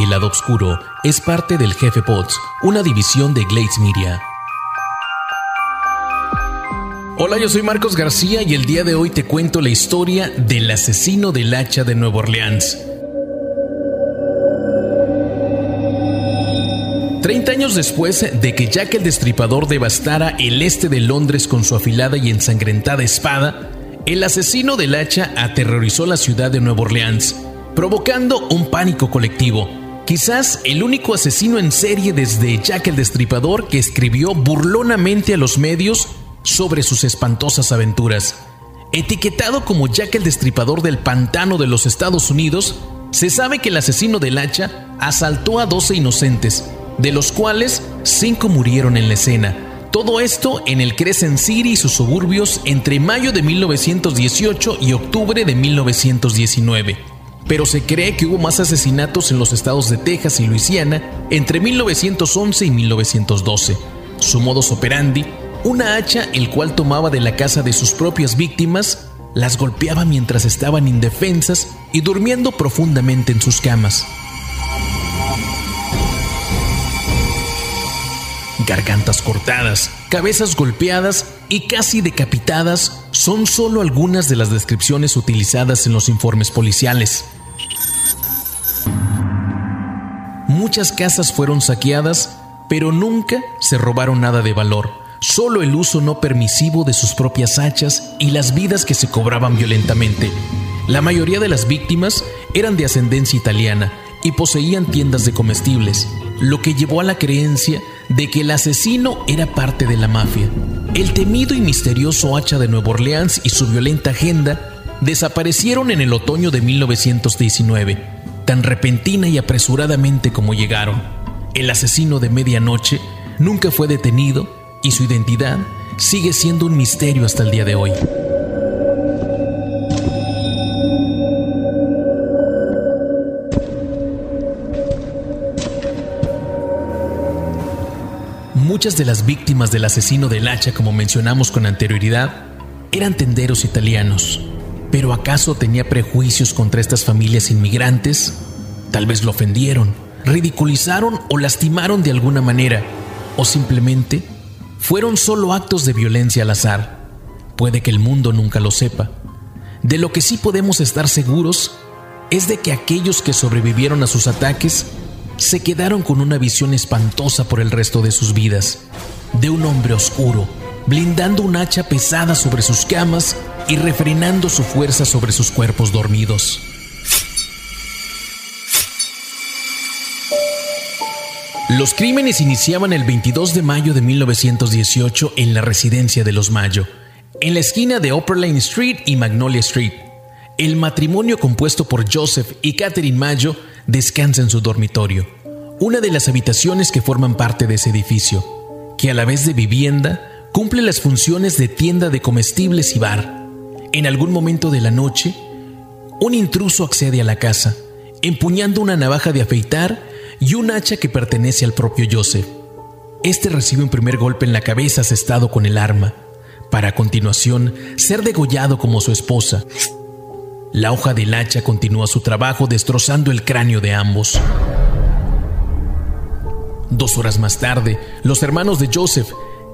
El lado oscuro es parte del Jefe Pods, una división de Glades Media. Hola, yo soy Marcos García y el día de hoy te cuento la historia del asesino del hacha de Nueva Orleans. Treinta años después de que Jack el Destripador devastara el este de Londres con su afilada y ensangrentada espada, el asesino del hacha aterrorizó la ciudad de Nueva Orleans, provocando un pánico colectivo. Quizás el único asesino en serie desde Jack el Destripador que escribió burlonamente a los medios sobre sus espantosas aventuras. Etiquetado como Jack el Destripador del Pantano de los Estados Unidos, se sabe que el asesino del hacha asaltó a 12 inocentes, de los cuales 5 murieron en la escena. Todo esto en el Crescent City y sus suburbios entre mayo de 1918 y octubre de 1919 pero se cree que hubo más asesinatos en los estados de Texas y Luisiana entre 1911 y 1912. Su modus operandi, una hacha el cual tomaba de la casa de sus propias víctimas, las golpeaba mientras estaban indefensas y durmiendo profundamente en sus camas. Gargantas cortadas, cabezas golpeadas y casi decapitadas son solo algunas de las descripciones utilizadas en los informes policiales. Muchas casas fueron saqueadas, pero nunca se robaron nada de valor, solo el uso no permisivo de sus propias hachas y las vidas que se cobraban violentamente. La mayoría de las víctimas eran de ascendencia italiana y poseían tiendas de comestibles, lo que llevó a la creencia de que el asesino era parte de la mafia. El temido y misterioso hacha de Nueva Orleans y su violenta agenda desaparecieron en el otoño de 1919 tan repentina y apresuradamente como llegaron. El asesino de medianoche nunca fue detenido y su identidad sigue siendo un misterio hasta el día de hoy. Muchas de las víctimas del asesino del hacha, como mencionamos con anterioridad, eran tenderos italianos, ¿Pero acaso tenía prejuicios contra estas familias inmigrantes? Tal vez lo ofendieron, ridiculizaron o lastimaron de alguna manera, o simplemente fueron solo actos de violencia al azar. Puede que el mundo nunca lo sepa. De lo que sí podemos estar seguros es de que aquellos que sobrevivieron a sus ataques se quedaron con una visión espantosa por el resto de sus vidas, de un hombre oscuro, blindando un hacha pesada sobre sus camas y refrenando su fuerza sobre sus cuerpos dormidos. Los crímenes iniciaban el 22 de mayo de 1918 en la residencia de los Mayo, en la esquina de Upper Lane Street y Magnolia Street. El matrimonio compuesto por Joseph y Catherine Mayo descansa en su dormitorio, una de las habitaciones que forman parte de ese edificio, que a la vez de vivienda cumple las funciones de tienda de comestibles y bar. En algún momento de la noche, un intruso accede a la casa, empuñando una navaja de afeitar y un hacha que pertenece al propio Joseph. Este recibe un primer golpe en la cabeza asestado con el arma, para a continuación ser degollado como su esposa. La hoja del hacha continúa su trabajo destrozando el cráneo de ambos. Dos horas más tarde, los hermanos de Joseph,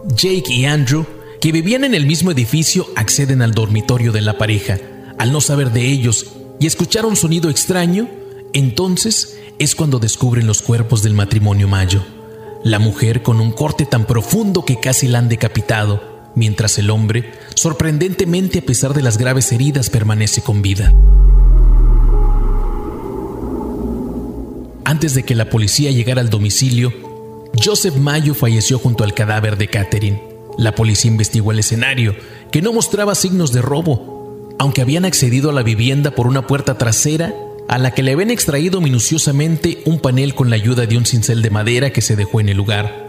Jake y Andrew, que vivían en el mismo edificio, acceden al dormitorio de la pareja. Al no saber de ellos y escuchar un sonido extraño, entonces es cuando descubren los cuerpos del matrimonio Mayo. La mujer con un corte tan profundo que casi la han decapitado, mientras el hombre, sorprendentemente a pesar de las graves heridas, permanece con vida. Antes de que la policía llegara al domicilio, Joseph Mayo falleció junto al cadáver de Catherine. La policía investigó el escenario, que no mostraba signos de robo, aunque habían accedido a la vivienda por una puerta trasera a la que le habían extraído minuciosamente un panel con la ayuda de un cincel de madera que se dejó en el lugar.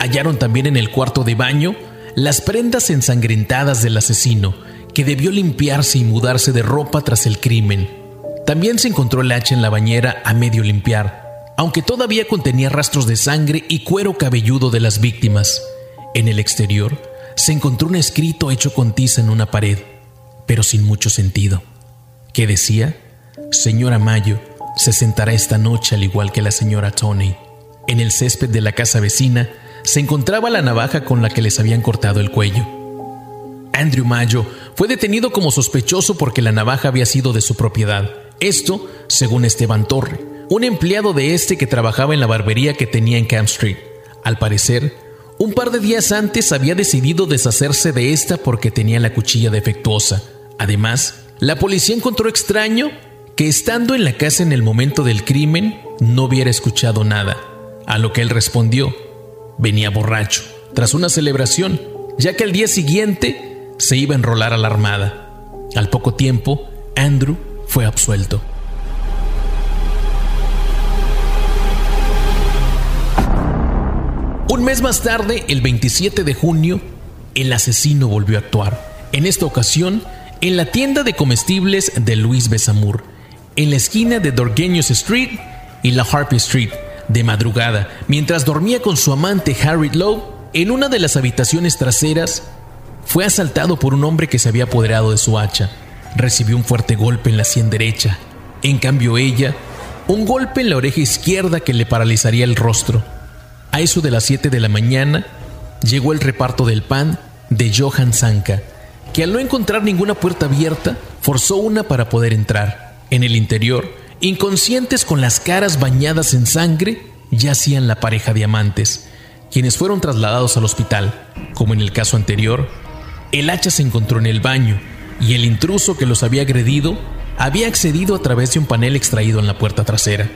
Hallaron también en el cuarto de baño las prendas ensangrentadas del asesino, que debió limpiarse y mudarse de ropa tras el crimen. También se encontró el hacha en la bañera a medio limpiar, aunque todavía contenía rastros de sangre y cuero cabelludo de las víctimas. En el exterior se encontró un escrito hecho con tiza en una pared, pero sin mucho sentido, que decía, Señora Mayo, se sentará esta noche al igual que la señora Tony. En el césped de la casa vecina se encontraba la navaja con la que les habían cortado el cuello. Andrew Mayo fue detenido como sospechoso porque la navaja había sido de su propiedad. Esto, según Esteban Torre, un empleado de este que trabajaba en la barbería que tenía en Camp Street. Al parecer, un par de días antes había decidido deshacerse de esta porque tenía la cuchilla defectuosa. Además, la policía encontró extraño que estando en la casa en el momento del crimen no hubiera escuchado nada, a lo que él respondió, venía borracho, tras una celebración, ya que al día siguiente se iba a enrolar a la armada. Al poco tiempo, Andrew fue absuelto. Un mes más tarde, el 27 de junio, el asesino volvió a actuar. En esta ocasión, en la tienda de comestibles de Luis Besamur, en la esquina de Dorgueños Street y la Harpy Street, de madrugada, mientras dormía con su amante Harry Lowe, en una de las habitaciones traseras, fue asaltado por un hombre que se había apoderado de su hacha. Recibió un fuerte golpe en la sien derecha. En cambio ella, un golpe en la oreja izquierda que le paralizaría el rostro. A eso de las 7 de la mañana, llegó el reparto del pan de Johan Sanka, que al no encontrar ninguna puerta abierta, forzó una para poder entrar. En el interior, Inconscientes con las caras bañadas en sangre, yacían la pareja de amantes, quienes fueron trasladados al hospital. Como en el caso anterior, el hacha se encontró en el baño y el intruso que los había agredido había accedido a través de un panel extraído en la puerta trasera.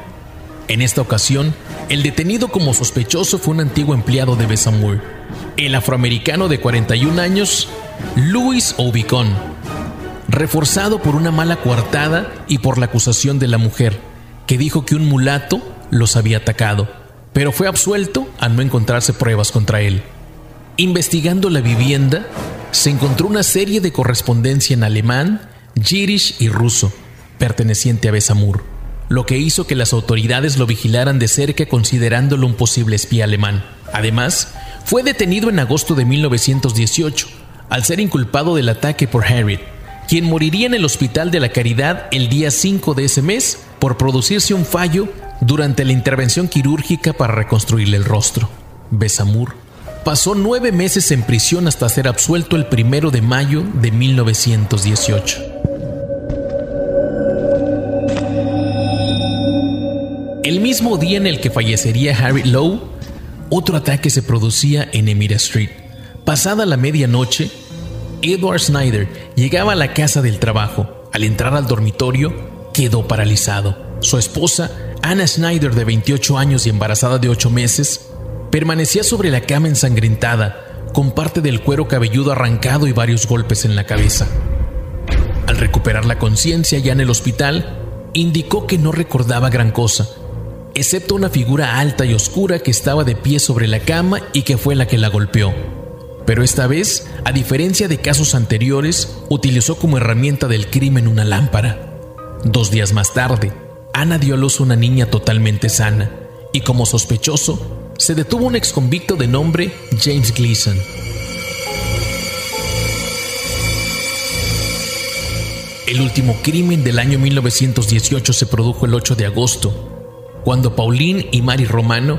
En esta ocasión, el detenido como sospechoso fue un antiguo empleado de Bessamur, el afroamericano de 41 años, Louis Obicon, reforzado por una mala coartada y por la acusación de la mujer, que dijo que un mulato los había atacado, pero fue absuelto al no encontrarse pruebas contra él. Investigando la vivienda, se encontró una serie de correspondencia en alemán, yiddish y ruso, perteneciente a Besamur, lo que hizo que las autoridades lo vigilaran de cerca considerándolo un posible espía alemán. Además, fue detenido en agosto de 1918, al ser inculpado del ataque por Harriet, quien moriría en el Hospital de la Caridad el día 5 de ese mes por producirse un fallo durante la intervención quirúrgica para reconstruirle el rostro. Besamur pasó nueve meses en prisión hasta ser absuelto el primero de mayo de 1918. El mismo día en el que fallecería Harry Lowe, otro ataque se producía en Emira Street. Pasada la medianoche, Edward Snyder llegaba a la casa del trabajo. Al entrar al dormitorio, quedó paralizado. Su esposa, Anna Snyder, de 28 años y embarazada de 8 meses, permanecía sobre la cama ensangrentada, con parte del cuero cabelludo arrancado y varios golpes en la cabeza. Al recuperar la conciencia ya en el hospital, indicó que no recordaba gran cosa, excepto una figura alta y oscura que estaba de pie sobre la cama y que fue la que la golpeó. Pero esta vez, a diferencia de casos anteriores, utilizó como herramienta del crimen una lámpara. Dos días más tarde, Ana dio a luz una niña totalmente sana, y como sospechoso, se detuvo un exconvicto de nombre James Gleason. El último crimen del año 1918 se produjo el 8 de agosto, cuando Pauline y Mary Romano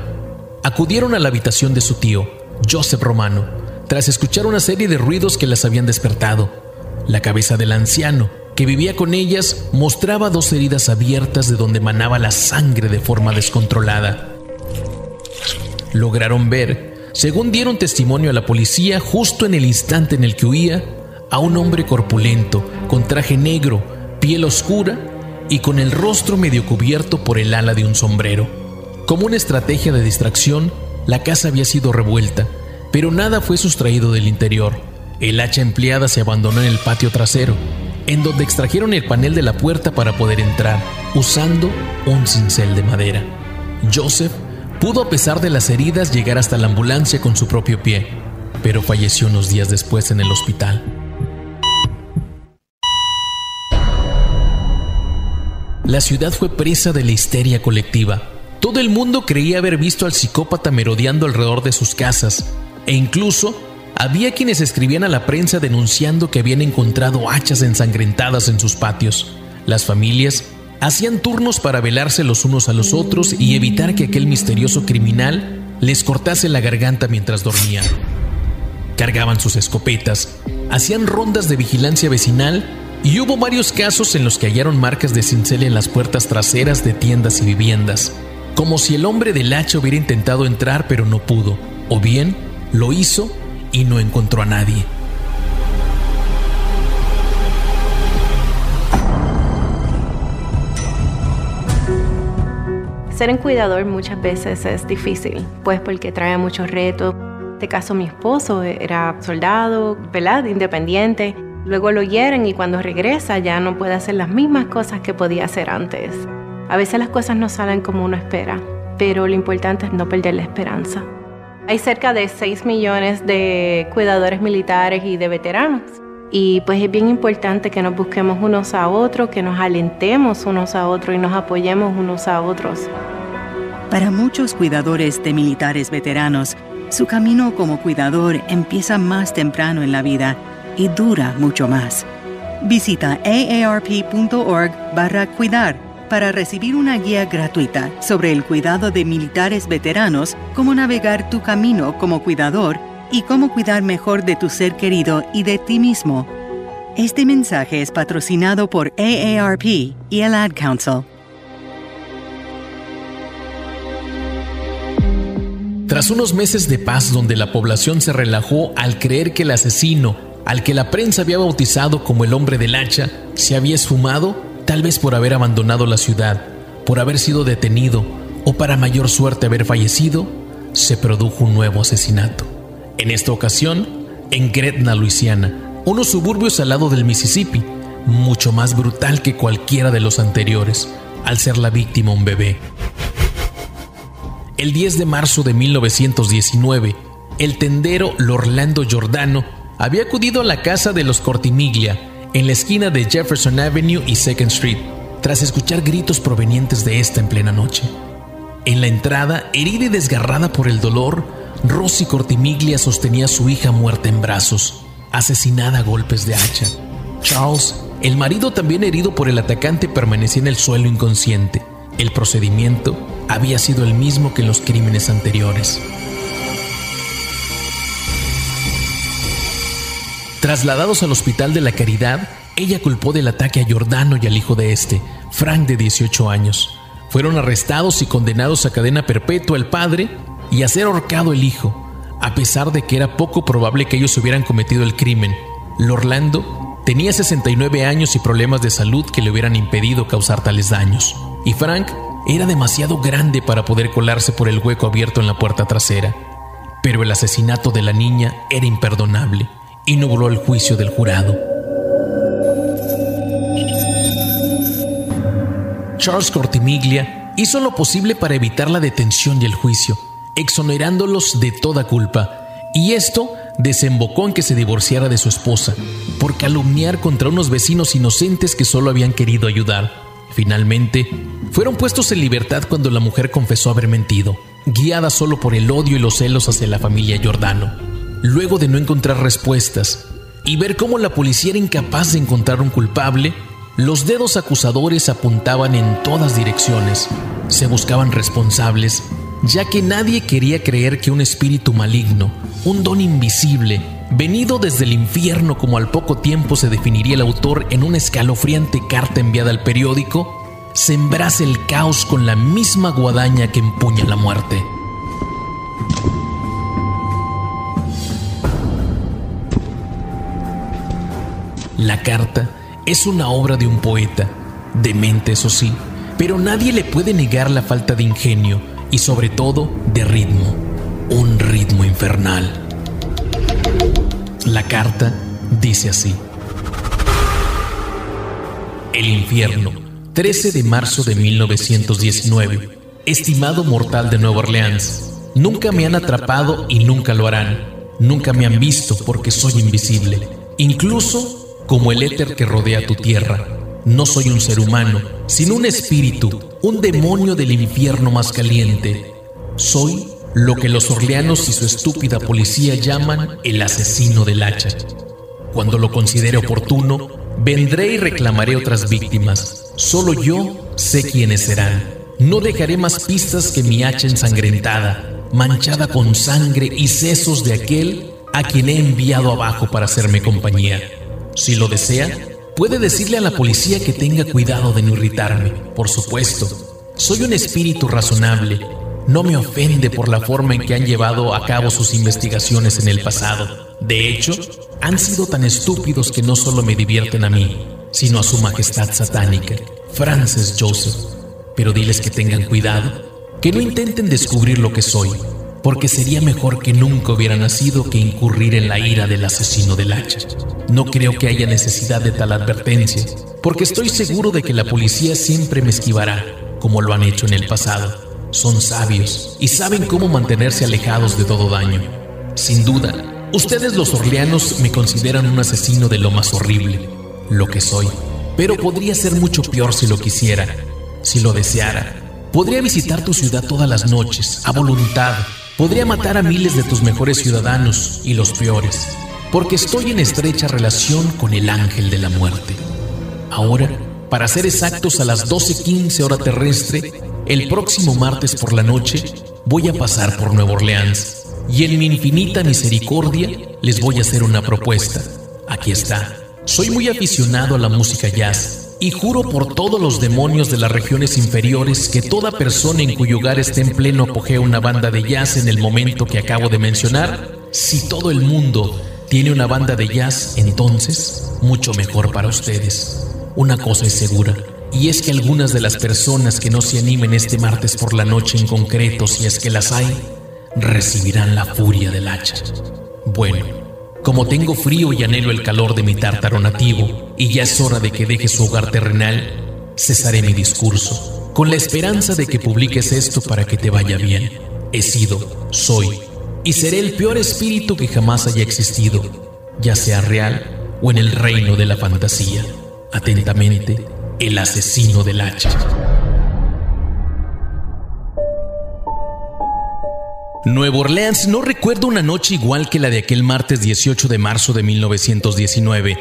acudieron a la habitación de su tío, Joseph Romano, tras escuchar una serie de ruidos que las habían despertado. La cabeza del anciano, que vivía con ellas, mostraba dos heridas abiertas de donde manaba la sangre de forma descontrolada. Lograron ver, según dieron testimonio a la policía justo en el instante en el que huía, a un hombre corpulento, con traje negro, piel oscura y con el rostro medio cubierto por el ala de un sombrero. Como una estrategia de distracción, la casa había sido revuelta pero nada fue sustraído del interior. El hacha empleada se abandonó en el patio trasero, en donde extrajeron el panel de la puerta para poder entrar, usando un cincel de madera. Joseph Pudo a pesar de las heridas llegar hasta la ambulancia con su propio pie, pero falleció unos días después en el hospital. La ciudad fue presa de la histeria colectiva. Todo el mundo creía haber visto al psicópata merodeando alrededor de sus casas, e incluso había quienes escribían a la prensa denunciando que habían encontrado hachas ensangrentadas en sus patios. Las familias hacían turnos para velarse los unos a los otros y evitar que aquel misterioso criminal les cortase la garganta mientras dormían. Cargaban sus escopetas, hacían rondas de vigilancia vecinal y hubo varios casos en los que hallaron marcas de cincel en las puertas traseras de tiendas y viviendas, como si el hombre del hacha hubiera intentado entrar pero no pudo, o bien lo hizo y no encontró a nadie. Ser un cuidador muchas veces es difícil, pues porque trae muchos retos. En este caso mi esposo era soldado, ¿verdad? Independiente. Luego lo hieren y cuando regresa ya no puede hacer las mismas cosas que podía hacer antes. A veces las cosas no salen como uno espera, pero lo importante es no perder la esperanza. Hay cerca de 6 millones de cuidadores militares y de veteranos. Y pues es bien importante que nos busquemos unos a otros, que nos alentemos unos a otros y nos apoyemos unos a otros. Para muchos cuidadores de militares veteranos, su camino como cuidador empieza más temprano en la vida y dura mucho más. Visita aarp.org barra cuidar para recibir una guía gratuita sobre el cuidado de militares veteranos, cómo navegar tu camino como cuidador y cómo cuidar mejor de tu ser querido y de ti mismo. Este mensaje es patrocinado por AARP y el Ad Council. Tras unos meses de paz donde la población se relajó al creer que el asesino, al que la prensa había bautizado como el hombre del hacha, se había esfumado, tal vez por haber abandonado la ciudad, por haber sido detenido o para mayor suerte haber fallecido, se produjo un nuevo asesinato. En esta ocasión, en Gretna, Luisiana, unos suburbios al lado del Mississippi, mucho más brutal que cualquiera de los anteriores, al ser la víctima un bebé. El 10 de marzo de 1919, el tendero Lorlando Giordano había acudido a la casa de los Cortimiglia, en la esquina de Jefferson Avenue y Second Street, tras escuchar gritos provenientes de esta en plena noche. En la entrada, herida y desgarrada por el dolor, Rosy Cortimiglia sostenía a su hija muerta en brazos, asesinada a golpes de hacha. Charles, el marido también herido por el atacante, permanecía en el suelo inconsciente. El procedimiento había sido el mismo que en los crímenes anteriores. Trasladados al Hospital de la Caridad, ella culpó del ataque a Giordano y al hijo de este, Frank de 18 años. Fueron arrestados y condenados a cadena perpetua el padre y a ser ahorcado el hijo, a pesar de que era poco probable que ellos hubieran cometido el crimen. Lorlando tenía 69 años y problemas de salud que le hubieran impedido causar tales daños, y Frank era demasiado grande para poder colarse por el hueco abierto en la puerta trasera. Pero el asesinato de la niña era imperdonable y nubló el juicio del jurado. Charles Cortimiglia hizo lo posible para evitar la detención y el juicio, exonerándolos de toda culpa, y esto desembocó en que se divorciara de su esposa, por calumniar contra unos vecinos inocentes que solo habían querido ayudar. Finalmente, fueron puestos en libertad cuando la mujer confesó haber mentido, guiada solo por el odio y los celos hacia la familia Giordano. Luego de no encontrar respuestas y ver cómo la policía era incapaz de encontrar un culpable, los dedos acusadores apuntaban en todas direcciones. Se buscaban responsables ya que nadie quería creer que un espíritu maligno, un don invisible, venido desde el infierno como al poco tiempo se definiría el autor en una escalofriante carta enviada al periódico, sembrase el caos con la misma guadaña que empuña la muerte. La carta es una obra de un poeta, demente eso sí, pero nadie le puede negar la falta de ingenio y sobre todo de ritmo, un ritmo infernal. La carta dice así. El infierno, 13 de marzo de 1919. estimado mortal de Nueva Orleans, nunca me han atrapado y nunca lo harán. Nunca me han visto porque soy invisible, incluso como el éter que rodea tu tierra. No soy un ser humano, sino un espíritu, un demonio del infierno más caliente. Soy lo que los orleanos y su estúpida policía llaman el asesino del hacha. Cuando lo considere oportuno, vendré y reclamaré otras víctimas. Solo yo sé quiénes serán. No dejaré más pistas que mi hacha ensangrentada, manchada con sangre y sesos de aquel a quien he enviado abajo para hacerme compañía. Si lo desea, puede decirle a la policía que tenga cuidado de no irritarme, por supuesto. Soy un espíritu razonable. No me ofende por la forma en que han llevado a cabo sus investigaciones en el pasado. De hecho, han sido tan estúpidos que no solo me divierten a mí, sino a su majestad satánica, Francis Joseph pero diles que tengan cuidado, que no intenten descubrir lo que soy, porque sería mejor que nunca hubiera nacido que incurrir en la ira del asesino del hacha. No creo que haya necesidad de tal advertencia, porque estoy seguro de que la policía siempre me esquivará, como lo han hecho en el pasado. Son sabios y saben cómo mantenerse alejados de todo daño. Sin duda, ustedes los orleanos me consideran un asesino de lo más horrible, lo que soy, pero podría ser mucho peor si lo quisiera si lo deseara. Podría visitar tu ciudad todas las noches, a voluntad. Podría matar a miles de tus mejores ciudadanos y los peores, porque estoy en estrecha relación con el ángel de la muerte. Ahora, para ser exactos a las 12.15 hora terrestre, el próximo martes por la noche, voy a pasar por Nueva Orleans y en mi infinita misericordia les voy a hacer una propuesta. Aquí está. Soy muy aficionado a la música jazz y juro por todos los demonios de las regiones inferiores que toda persona en cuyo hogar esté en pleno apogeo una banda de jazz en el momento que acabo de mencionar, si todo el mundo tiene una banda de jazz, entonces mucho mejor para ustedes. Una cosa es segura, y es que algunas de las personas que no se animen este martes por la noche en concreto, si es que las hay, recibirán la furia del hacha. Bueno, como tengo frío y anhelo el calor de mi tártaro nativo, y ya es hora de que deje su hogar terrenal, cesaré mi discurso, con la esperanza de que publiques esto para que te vaya bien. He sido, soy, y seré el peor espíritu que jamás haya existido, ya sea real o en el reino de la fantasía. Atentamente, el asesino del hacha. Nueva Orleans no recuerda una noche igual que la de aquel martes 18 de marzo de 1919,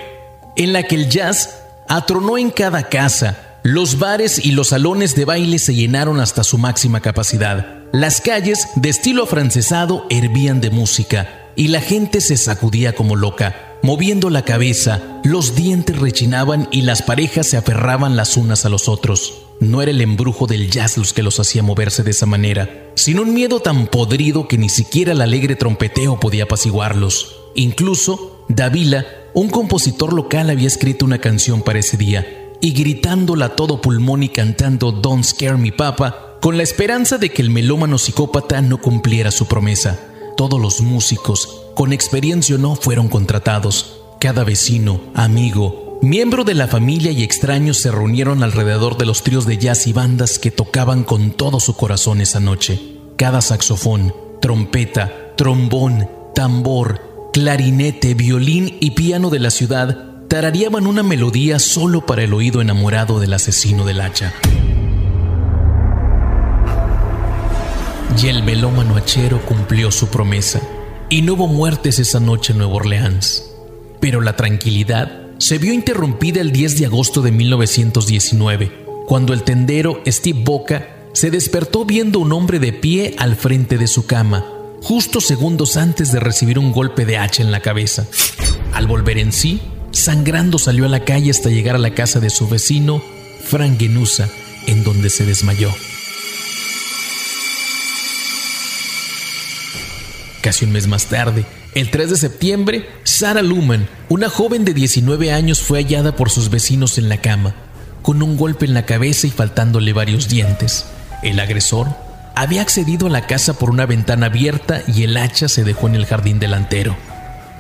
en la que el jazz atronó en cada casa, los bares y los salones de baile se llenaron hasta su máxima capacidad. Las calles, de estilo afrancesado, hervían de música y la gente se sacudía como loca, moviendo la cabeza, los dientes rechinaban y las parejas se aferraban las unas a los otros. No era el embrujo del jazz los que los hacía moverse de esa manera, sino un miedo tan podrido que ni siquiera el alegre trompeteo podía apaciguarlos. Incluso, Davila, un compositor local, había escrito una canción para ese día, y gritándola a todo pulmón y cantando Don't Scare Me Papa, con la esperanza de que el melómano psicópata no cumpliera su promesa. Todos los músicos, con experiencia o no, fueron contratados. Cada vecino, amigo, Miembro de la familia y extraños se reunieron alrededor de los tríos de jazz y bandas que tocaban con todo su corazón esa noche. Cada saxofón, trompeta, trombón, tambor, clarinete, violín y piano de la ciudad tarareaban una melodía solo para el oído enamorado del asesino del hacha. Y el melómano hachero cumplió su promesa, y no hubo muertes esa noche en Nueva Orleans. Pero la tranquilidad se vio interrumpida el 10 de agosto de 1919, cuando el tendero Steve Boca se despertó viendo un hombre de pie al frente de su cama, justo segundos antes de recibir un golpe de hacha en la cabeza. Al volver en sí, sangrando salió a la calle hasta llegar a la casa de su vecino, Frank Genusa, en donde se desmayó. Casi un mes más tarde, el 3 de septiembre, Sarah Luman, una joven de 19 años, fue hallada por sus vecinos en la cama, con un golpe en la cabeza y faltándole varios dientes. El agresor había accedido a la casa por una ventana abierta y el hacha se dejó en el jardín delantero.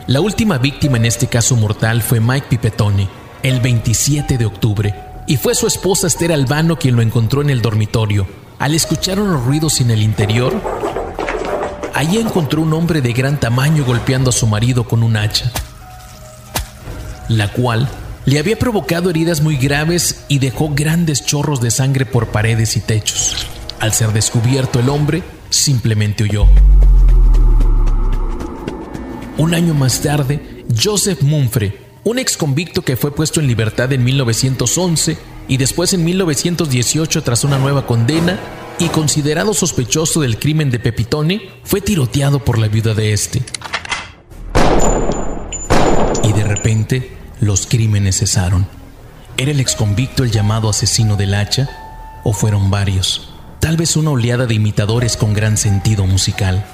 La última víctima en este caso mortal fue Mike Pipetoni, el 27 de octubre, y fue su esposa Esther Albano quien lo encontró en el dormitorio. al escuchar unos ruidos en el interior, allí encontró un hombre de gran tamaño golpeando a su marido con un hacha, la cual le había provocado heridas muy graves y dejó grandes chorros de sangre por paredes y techos. Al ser descubierto el hombre, simplemente huyó. Un año más tarde, Joseph Mumfre, un ex convicto que fue puesto en libertad en 1911 y después en 1918 tras una nueva condena y considerado sospechoso del crimen de Pepitone, fue tiroteado por la viuda de este. Y de repente, los crímenes cesaron. ¿Era el ex convicto el llamado asesino del hacha? ¿O fueron varios? Tal vez una oleada de imitadores con gran sentido musical.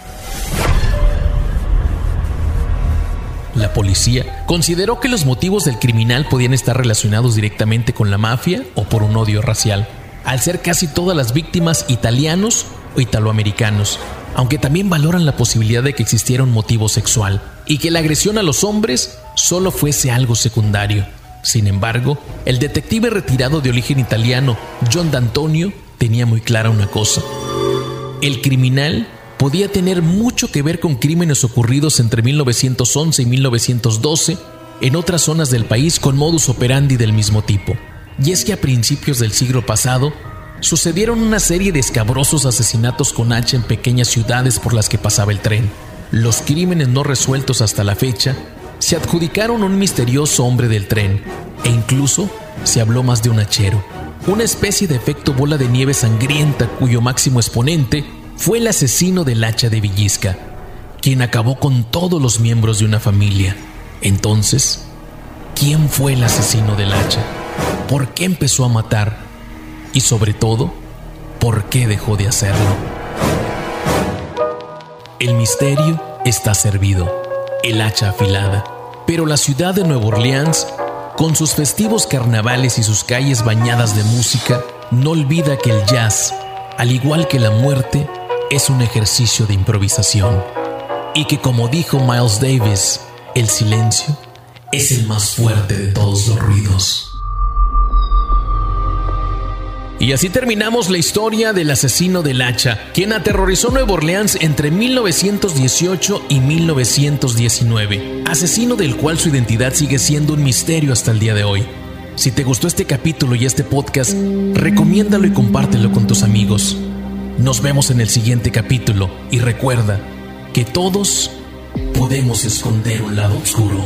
La policía consideró que los motivos del criminal podían estar relacionados directamente con la mafia o por un odio racial, al ser casi todas las víctimas italianos o italoamericanos, aunque también valoran la posibilidad de que existiera un motivo sexual y que la agresión a los hombres solo fuese algo secundario. Sin embargo, el detective retirado de origen italiano, John D'Antonio, tenía muy clara una cosa. El criminal podía tener mucho que ver con crímenes ocurridos entre 1911 y 1912 en otras zonas del país con modus operandi del mismo tipo. Y es que a principios del siglo pasado sucedieron una serie de escabrosos asesinatos con hacha en pequeñas ciudades por las que pasaba el tren. Los crímenes no resueltos hasta la fecha se adjudicaron a un misterioso hombre del tren e incluso se habló más de un hachero, una especie de efecto bola de nieve sangrienta cuyo máximo exponente fue el asesino del hacha de Villisca, quien acabó con todos los miembros de una familia. Entonces, ¿quién fue el asesino del hacha? ¿Por qué empezó a matar? Y sobre todo, ¿por qué dejó de hacerlo? El misterio está servido, el hacha afilada, pero la ciudad de Nueva Orleans, con sus festivos carnavales y sus calles bañadas de música, no olvida que el jazz, al igual que la muerte, es un ejercicio de improvisación y que como dijo Miles Davis, el silencio es el más fuerte de todos los ruidos. Y así terminamos la historia del asesino del hacha, quien aterrorizó Nueva Orleans entre 1918 y 1919, asesino del cual su identidad sigue siendo un misterio hasta el día de hoy. Si te gustó este capítulo y este podcast, recomiéndalo y compártelo con tus amigos. Nos vemos en el siguiente capítulo y recuerda que todos podemos esconder un lado oscuro.